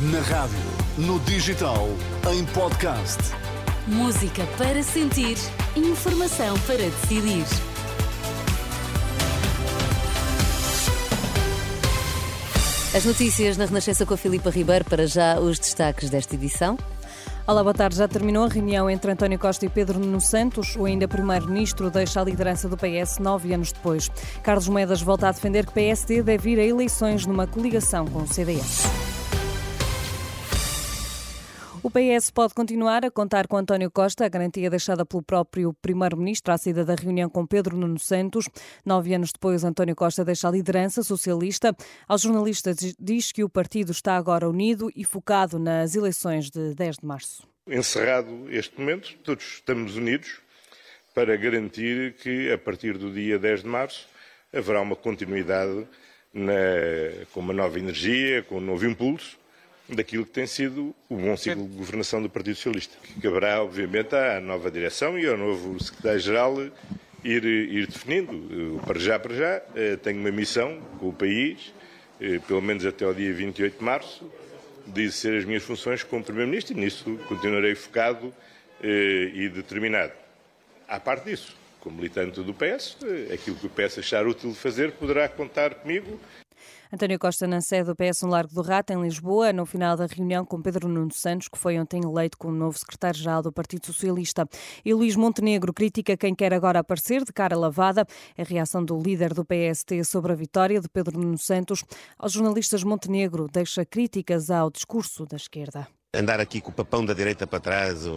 Na rádio, no digital, em podcast. Música para sentir, informação para decidir. As notícias na Renascença com a Filipa Ribeiro, para já os destaques desta edição. Olá, boa tarde. Já terminou a reunião entre António Costa e Pedro Nuno Santos. O ainda primeiro-ministro deixa a liderança do PS nove anos depois. Carlos Moedas volta a defender que PSD deve ir a eleições numa coligação com o CDS. O PS pode continuar a contar com António Costa, a garantia deixada pelo próprio Primeiro-Ministro à saída da reunião com Pedro Nuno Santos. Nove anos depois, António Costa deixa a liderança socialista. Aos jornalistas diz que o partido está agora unido e focado nas eleições de 10 de março. Encerrado este momento, todos estamos unidos para garantir que, a partir do dia 10 de março, haverá uma continuidade na, com uma nova energia, com um novo impulso daquilo que tem sido o bom ciclo de governação do Partido Socialista. Que caberá, obviamente, à nova direção e ao novo secretário-geral ir, ir, definindo. Para já, para já, eh, tenho uma missão com o país, eh, pelo menos até ao dia 28 de março, de exercer as minhas funções como Primeiro-Ministro e nisso continuarei focado eh, e determinado. À parte disso, como militante do PS, aquilo que o PS achar útil de fazer poderá contar comigo António Costa na sede do PS no Largo do Rato, em Lisboa, no final da reunião com Pedro Nuno Santos, que foi ontem eleito como novo secretário-geral do Partido Socialista. E Luís Montenegro critica quem quer agora aparecer de cara lavada. A reação do líder do PST sobre a vitória de Pedro Nuno Santos. Aos jornalistas, Montenegro deixa críticas ao discurso da esquerda andar aqui com o papão da direita para trás, o,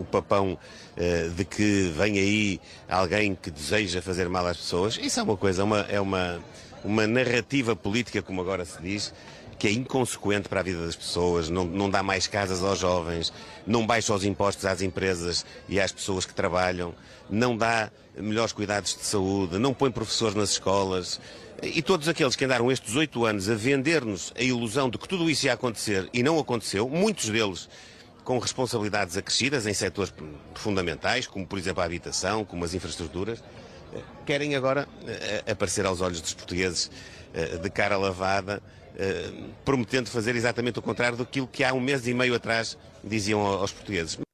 o papão uh, de que vem aí alguém que deseja fazer mal às pessoas, isso é uma coisa, uma, é uma, uma narrativa política, como agora se diz, que é inconsequente para a vida das pessoas, não, não dá mais casas aos jovens, não baixa os impostos às empresas e às pessoas que trabalham, não dá melhores cuidados de saúde, não põe professores nas escolas. E todos aqueles que andaram estes oito anos a vender-nos a ilusão de que tudo isso ia acontecer e não aconteceu, muitos deles com responsabilidades acrescidas em setores fundamentais, como por exemplo a habitação, como as infraestruturas, querem agora uh, aparecer aos olhos dos portugueses uh, de cara lavada, prometendo fazer exatamente o contrário do que há um mês e meio atrás diziam aos portugueses.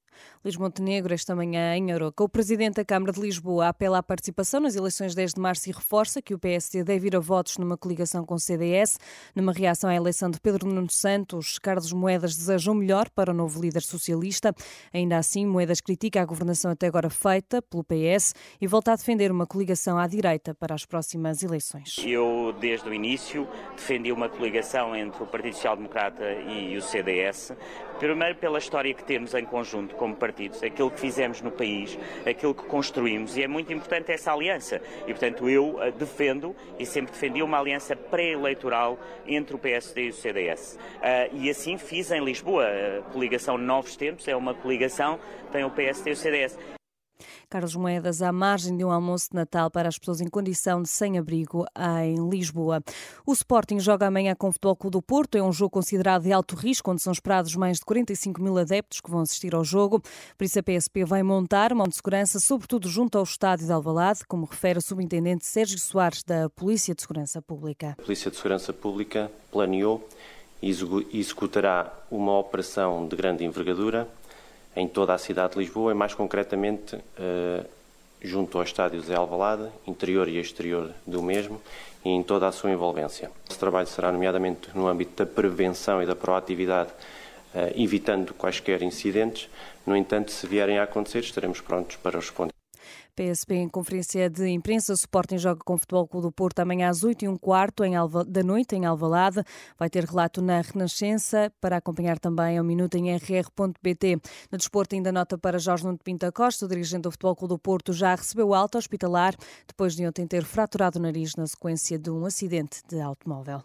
Luís Montenegro, esta manhã em Aroca. O presidente da Câmara de Lisboa apela à participação nas eleições 10 de março e reforça que o PSD deve ir a votos numa coligação com o CDS. Numa reação à eleição de Pedro Nuno Santos, Carlos Moedas deseja o melhor para o novo líder socialista. Ainda assim, Moedas critica a governação até agora feita pelo PS e volta a defender uma coligação à direita para as próximas eleições. Eu, desde o início, defendi uma coligação entre o Partido Social Democrata e o CDS. Primeiro, pela história que temos em conjunto como partido partidos, aquilo que fizemos no país, aquilo que construímos, e é muito importante essa aliança. E, portanto, eu eh, defendo e sempre defendi uma aliança pré-eleitoral entre o PSD e o CDS. Uh, eh, e assim fiz em Lisboa. A coligação Novos Tempos é uma coligação que tem o PSD e o CDS. Carlos Moedas, à margem de um almoço de Natal para as pessoas em condição de sem-abrigo em Lisboa. O Sporting joga amanhã com o Futebol Clube do Porto. É um jogo considerado de alto risco, onde são esperados mais de 45 mil adeptos que vão assistir ao jogo. Por isso, a PSP vai montar uma de segurança, sobretudo junto ao estádio de Alvalade, como refere o subintendente Sérgio Soares, da Polícia de Segurança Pública. A Polícia de Segurança Pública planeou e executará uma operação de grande envergadura em toda a cidade de Lisboa e mais concretamente uh, junto ao estádio Zé Alvalade, interior e exterior do mesmo e em toda a sua envolvência. Esse trabalho será nomeadamente no âmbito da prevenção e da proatividade, uh, evitando quaisquer incidentes. No entanto, se vierem a acontecer, estaremos prontos para responder. PSP em conferência de imprensa. Sporting joga com o Futebol Clube do Porto amanhã às 8 e um quarto da noite em Alvalade. Vai ter relato na Renascença para acompanhar também ao minuto em rr.pt. No desporto ainda nota para Jorge Nuno Pinta Costa, o dirigente do Futebol Clube do Porto, já recebeu alta hospitalar depois de ontem ter fraturado o nariz na sequência de um acidente de automóvel.